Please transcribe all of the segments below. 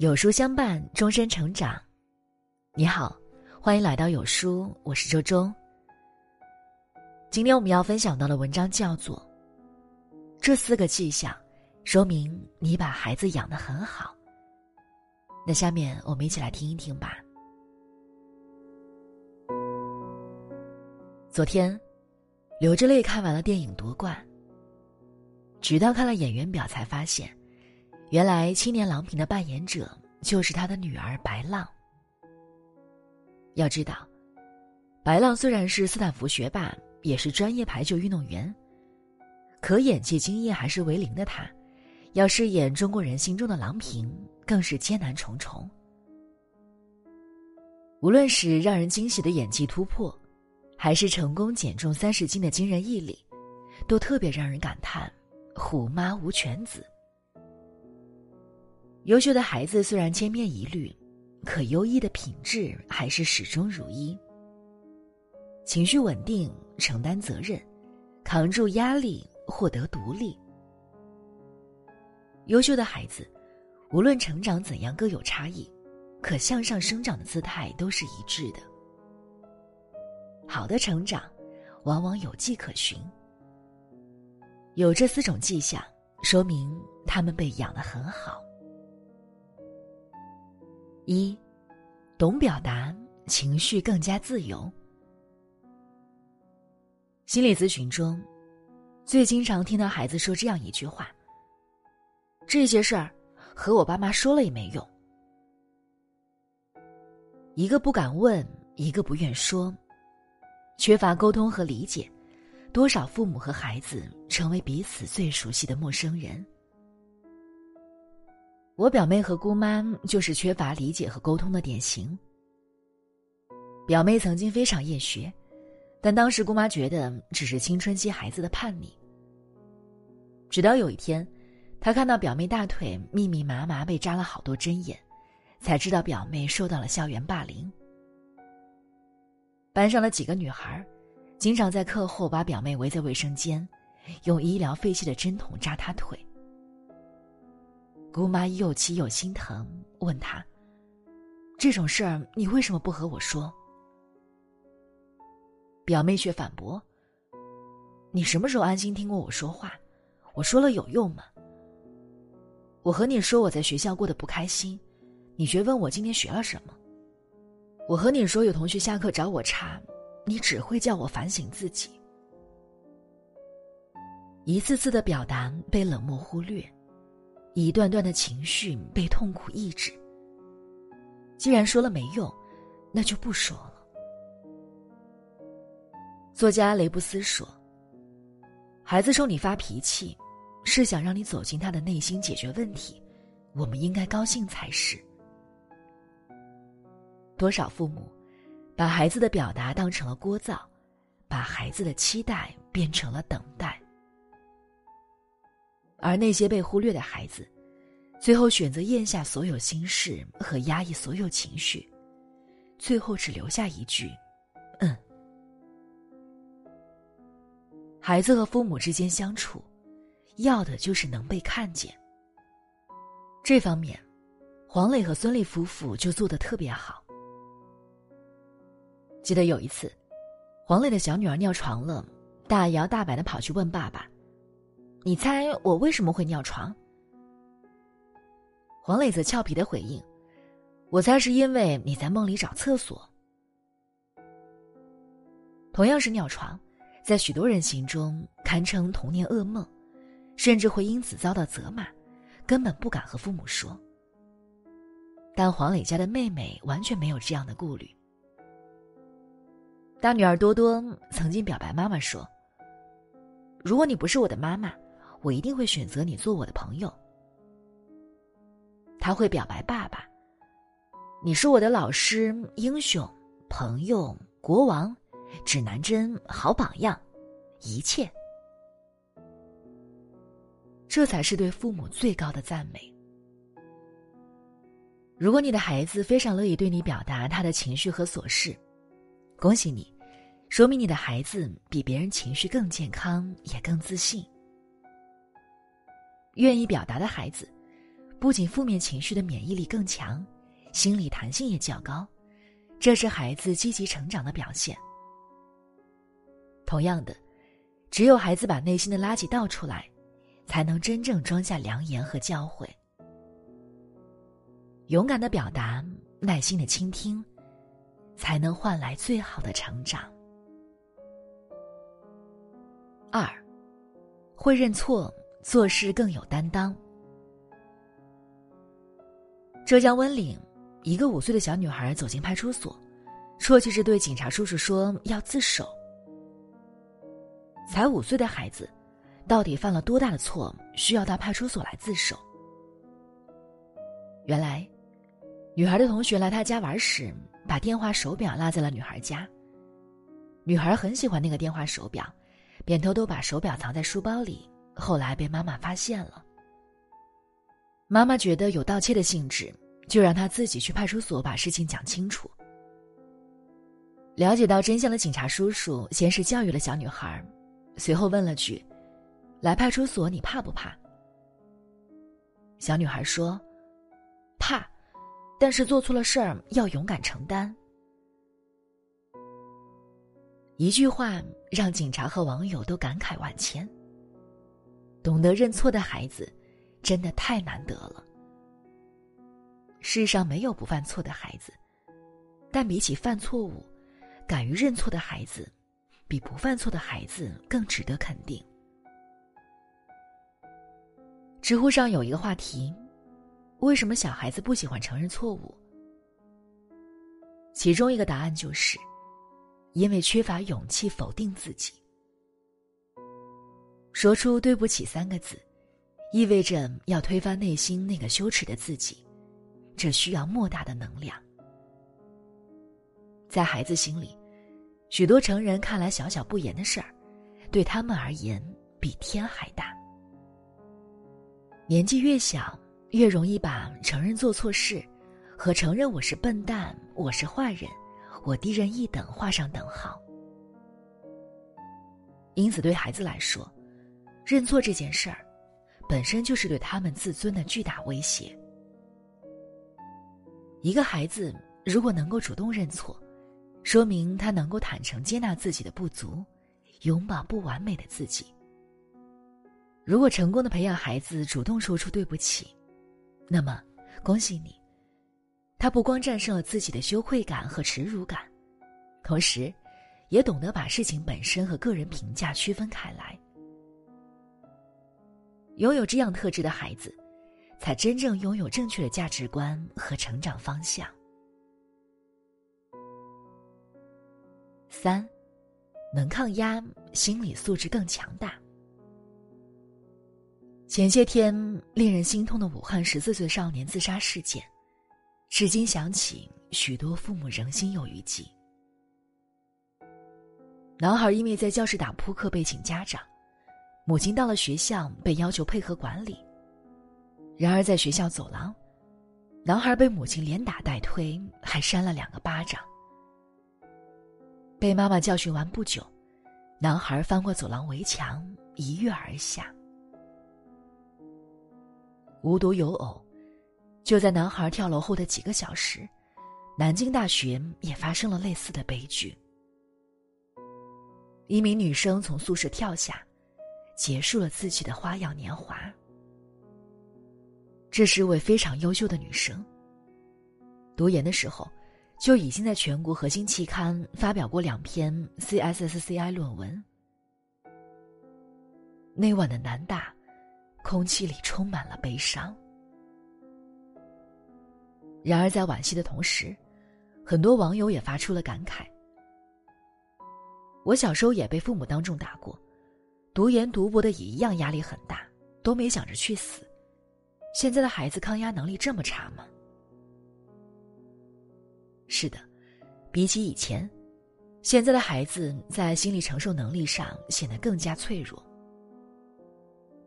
有书相伴，终身成长。你好，欢迎来到有书，我是周周。今天我们要分享到的文章叫做《这四个迹象，说明你把孩子养得很好》。那下面我们一起来听一听吧。昨天，流着泪看完了电影《夺冠》，直到看了演员表才发现。原来青年郎平的扮演者就是他的女儿白浪。要知道，白浪虽然是斯坦福学霸，也是专业排球运动员，可演技经验还是为零的他，要饰演中国人心中的郎平，更是艰难重重。无论是让人惊喜的演技突破，还是成功减重三十斤的惊人毅力，都特别让人感叹：虎妈无犬子。优秀的孩子虽然千篇一律，可优异的品质还是始终如一。情绪稳定，承担责任，扛住压力，获得独立。优秀的孩子，无论成长怎样各有差异，可向上生长的姿态都是一致的。好的成长，往往有迹可循。有这四种迹象，说明他们被养得很好。一，懂表达，情绪更加自由。心理咨询中，最经常听到孩子说这样一句话：“这些事儿和我爸妈说了也没用。”一个不敢问，一个不愿说，缺乏沟通和理解，多少父母和孩子成为彼此最熟悉的陌生人。我表妹和姑妈就是缺乏理解和沟通的典型。表妹曾经非常厌学，但当时姑妈觉得只是青春期孩子的叛逆。直到有一天，她看到表妹大腿密密麻麻被扎了好多针眼，才知道表妹受到了校园霸凌。班上的几个女孩，经常在课后把表妹围在卫生间，用医疗废弃的针筒扎她腿。姑妈又气又心疼，问他：“这种事儿你为什么不和我说？”表妹却反驳：“你什么时候安心听过我说话？我说了有用吗？我和你说我在学校过得不开心，你却问我今天学了什么？我和你说有同学下课找我茬，你只会叫我反省自己。一次次的表达被冷漠忽略。”一段段的情绪被痛苦抑制。既然说了没用，那就不说了。作家雷布斯说：“孩子冲你发脾气，是想让你走进他的内心解决问题，我们应该高兴才是。”多少父母把孩子的表达当成了聒噪，把孩子的期待变成了等待。而那些被忽略的孩子，最后选择咽下所有心事和压抑所有情绪，最后只留下一句：“嗯。”孩子和父母之间相处，要的就是能被看见。这方面，黄磊和孙俪夫妇就做的特别好。记得有一次，黄磊的小女儿尿床了，大摇大摆的跑去问爸爸。你猜我为什么会尿床？黄磊则俏皮的回应：“我猜是因为你在梦里找厕所。”同样是尿床，在许多人心中堪称童年噩梦，甚至会因此遭到责骂，根本不敢和父母说。但黄磊家的妹妹完全没有这样的顾虑。大女儿多多曾经表白妈妈说：“如果你不是我的妈妈。”我一定会选择你做我的朋友。他会表白爸爸：“你是我的老师、英雄、朋友、国王、指南针、好榜样，一切。”这才是对父母最高的赞美。如果你的孩子非常乐意对你表达他的情绪和琐事，恭喜你，说明你的孩子比别人情绪更健康，也更自信。愿意表达的孩子，不仅负面情绪的免疫力更强，心理弹性也较高，这是孩子积极成长的表现。同样的，只有孩子把内心的垃圾倒出来，才能真正装下良言和教诲。勇敢的表达，耐心的倾听，才能换来最好的成长。二，会认错，做事更有担当。浙江温岭，一个五岁的小女孩走进派出所，啜泣着对警察叔叔说：“要自首。”才五岁的孩子，到底犯了多大的错，需要到派出所来自首？原来，女孩的同学来她家玩时，把电话手表落在了女孩家。女孩很喜欢那个电话手表。便偷偷把手表藏在书包里，后来被妈妈发现了。妈妈觉得有盗窃的性质，就让他自己去派出所把事情讲清楚。了解到真相的警察叔叔先是教育了小女孩，随后问了句：“来派出所你怕不怕？”小女孩说：“怕，但是做错了事儿要勇敢承担。”一句话让警察和网友都感慨万千。懂得认错的孩子，真的太难得了。世上没有不犯错的孩子，但比起犯错误，敢于认错的孩子，比不犯错的孩子更值得肯定。知乎上有一个话题：为什么小孩子不喜欢承认错误？其中一个答案就是。因为缺乏勇气否定自己，说出“对不起”三个字，意味着要推翻内心那个羞耻的自己，这需要莫大的能量。在孩子心里，许多成人看来小小不言的事儿，对他们而言比天还大。年纪越小，越容易把承认做错事和承认我是笨蛋、我是坏人。我低人一等，画上等号。因此，对孩子来说，认错这件事儿，本身就是对他们自尊的巨大威胁。一个孩子如果能够主动认错，说明他能够坦诚接纳自己的不足，拥抱不完美的自己。如果成功的培养孩子主动说出对不起，那么，恭喜你。他不光战胜了自己的羞愧感和耻辱感，同时，也懂得把事情本身和个人评价区分开来。拥有这样特质的孩子，才真正拥有正确的价值观和成长方向。三，能抗压，心理素质更强大。前些天，令人心痛的武汉十四岁少年自杀事件。至今想起，许多父母仍心有余悸。男孩因为在教室打扑克被请家长，母亲到了学校被要求配合管理。然而在学校走廊，男孩被母亲连打带推，还扇了两个巴掌。被妈妈教训完不久，男孩翻过走廊围墙，一跃而下。无独有偶。就在男孩跳楼后的几个小时，南京大学也发生了类似的悲剧。一名女生从宿舍跳下，结束了自己的花样年华。这是位非常优秀的女生。读研的时候，就已经在全国核心期刊发表过两篇 CSSCI 论文。那晚的南大，空气里充满了悲伤。然而，在惋惜的同时，很多网友也发出了感慨：“我小时候也被父母当众打过，读研读博的也一样压力很大，都没想着去死。现在的孩子抗压能力这么差吗？”是的，比起以前，现在的孩子在心理承受能力上显得更加脆弱。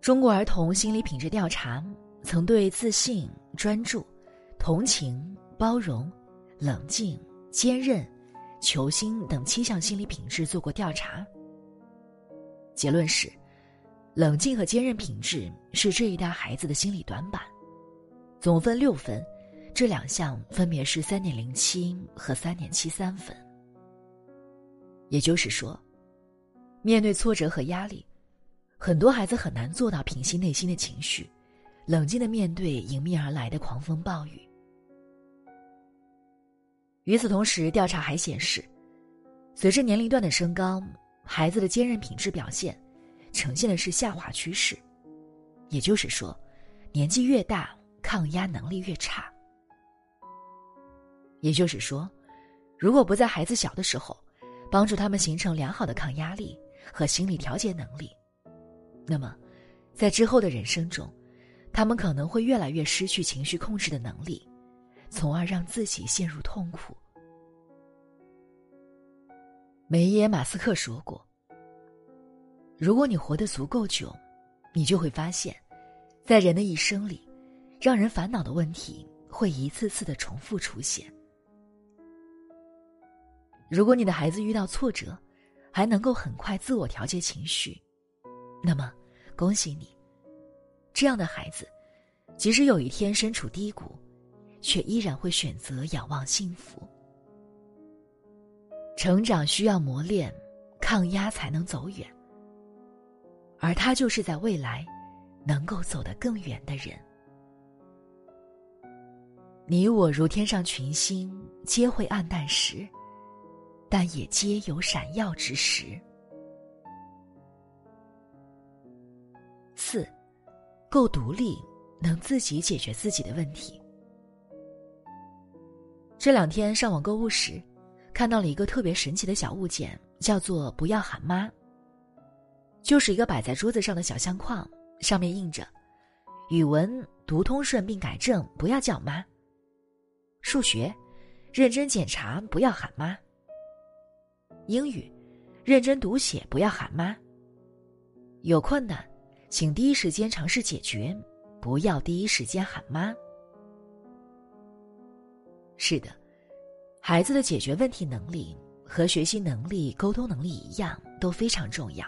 中国儿童心理品质调查曾对自信、专注。同情、包容、冷静、坚韧、求新等七项心理品质做过调查。结论是，冷静和坚韧品质是这一代孩子的心理短板。总分六分，这两项分别是三点零七和三点七三分。也就是说，面对挫折和压力，很多孩子很难做到平息内心的情绪，冷静的面对迎面而来的狂风暴雨。与此同时，调查还显示，随着年龄段的升高，孩子的坚韧品质表现呈现的是下滑趋势。也就是说，年纪越大，抗压能力越差。也就是说，如果不在孩子小的时候，帮助他们形成良好的抗压力和心理调节能力，那么，在之后的人生中，他们可能会越来越失去情绪控制的能力。从而让自己陷入痛苦。梅耶马斯克说过：“如果你活得足够久，你就会发现，在人的一生里，让人烦恼的问题会一次次的重复出现。如果你的孩子遇到挫折，还能够很快自我调节情绪，那么，恭喜你，这样的孩子，即使有一天身处低谷。”却依然会选择仰望幸福。成长需要磨练，抗压才能走远。而他就是在未来，能够走得更远的人。你我如天上群星，皆会暗淡时，但也皆有闪耀之时。四，够独立，能自己解决自己的问题。这两天上网购物时，看到了一个特别神奇的小物件，叫做“不要喊妈”。就是一个摆在桌子上的小相框，上面印着：“语文读通顺并改正，不要叫妈；数学认真检查，不要喊妈；英语认真读写，不要喊妈。有困难，请第一时间尝试解决，不要第一时间喊妈。”是的，孩子的解决问题能力和学习能力、沟通能力一样都非常重要。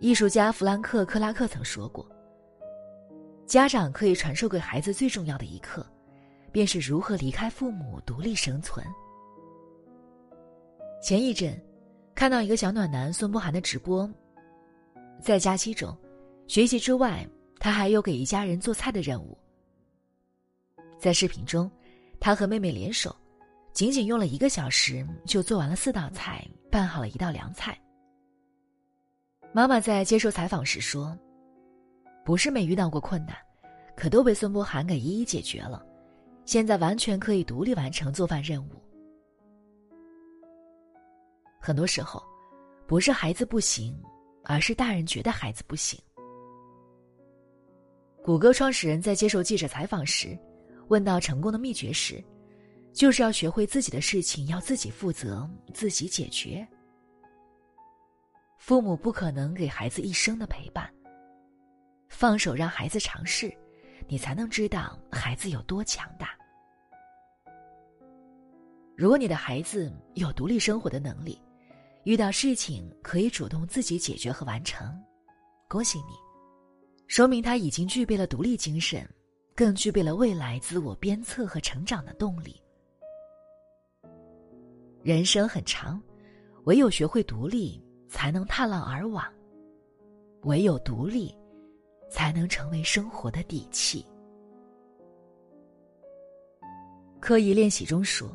艺术家弗兰克·克拉克曾说过：“家长可以传授给孩子最重要的一课，便是如何离开父母独立生存。”前一阵，看到一个小暖男孙博涵的直播，在假期中，学习之外，他还有给一家人做菜的任务。在视频中，他和妹妹联手，仅仅用了一个小时就做完了四道菜，拌好了一道凉菜。妈妈在接受采访时说：“不是没遇到过困难，可都被孙波涵给一一解决了，现在完全可以独立完成做饭任务。”很多时候，不是孩子不行，而是大人觉得孩子不行。谷歌创始人在接受记者采访时。问到成功的秘诀时，就是要学会自己的事情要自己负责，自己解决。父母不可能给孩子一生的陪伴，放手让孩子尝试，你才能知道孩子有多强大。如果你的孩子有独立生活的能力，遇到事情可以主动自己解决和完成，恭喜你，说明他已经具备了独立精神。更具备了未来自我鞭策和成长的动力。人生很长，唯有学会独立，才能踏浪而往；唯有独立，才能成为生活的底气。刻意练习中说：“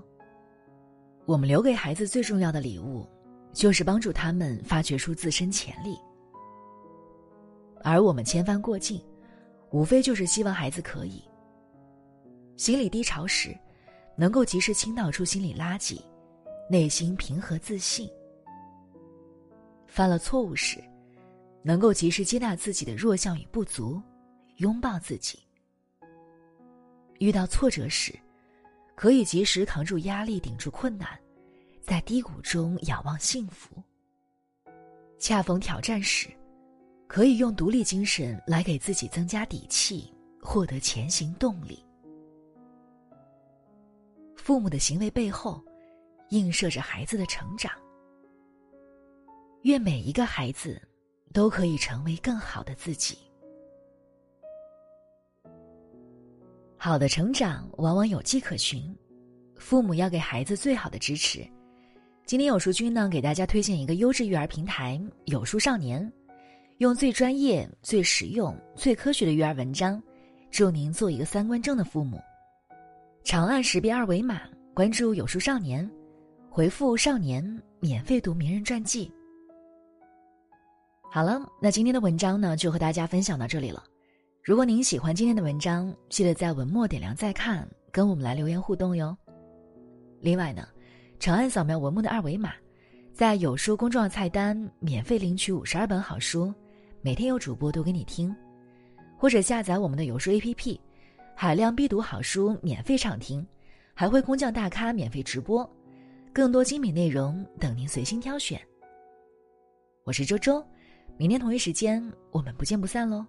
我们留给孩子最重要的礼物，就是帮助他们发掘出自身潜力，而我们千帆过境。”无非就是希望孩子可以，心理低潮时，能够及时倾倒出心理垃圾，内心平和自信；犯了错误时，能够及时接纳自己的弱项与不足，拥抱自己；遇到挫折时，可以及时扛住压力，顶住困难，在低谷中仰望幸福；恰逢挑战时。可以用独立精神来给自己增加底气，获得前行动力。父母的行为背后，映射着孩子的成长。愿每一个孩子，都可以成为更好的自己。好的成长往往有迹可循，父母要给孩子最好的支持。今天有书君呢，给大家推荐一个优质育儿平台——有书少年，用最专业、最实用、最科学的育儿文章，祝您做一个三观正的父母。长按识别二维码关注有书少年，回复“少年”免费读名人传记。好了，那今天的文章呢，就和大家分享到这里了。如果您喜欢今天的文章，记得在文末点亮再看，跟我们来留言互动哟。另外呢，长按扫描文末的二维码，在有书公众号菜单免费领取五十二本好书，每天有主播读给你听，或者下载我们的有书 APP，海量必读好书免费畅听，还会空降大咖免费直播，更多精品内容等您随心挑选。我是周周，明天同一时间我们不见不散喽。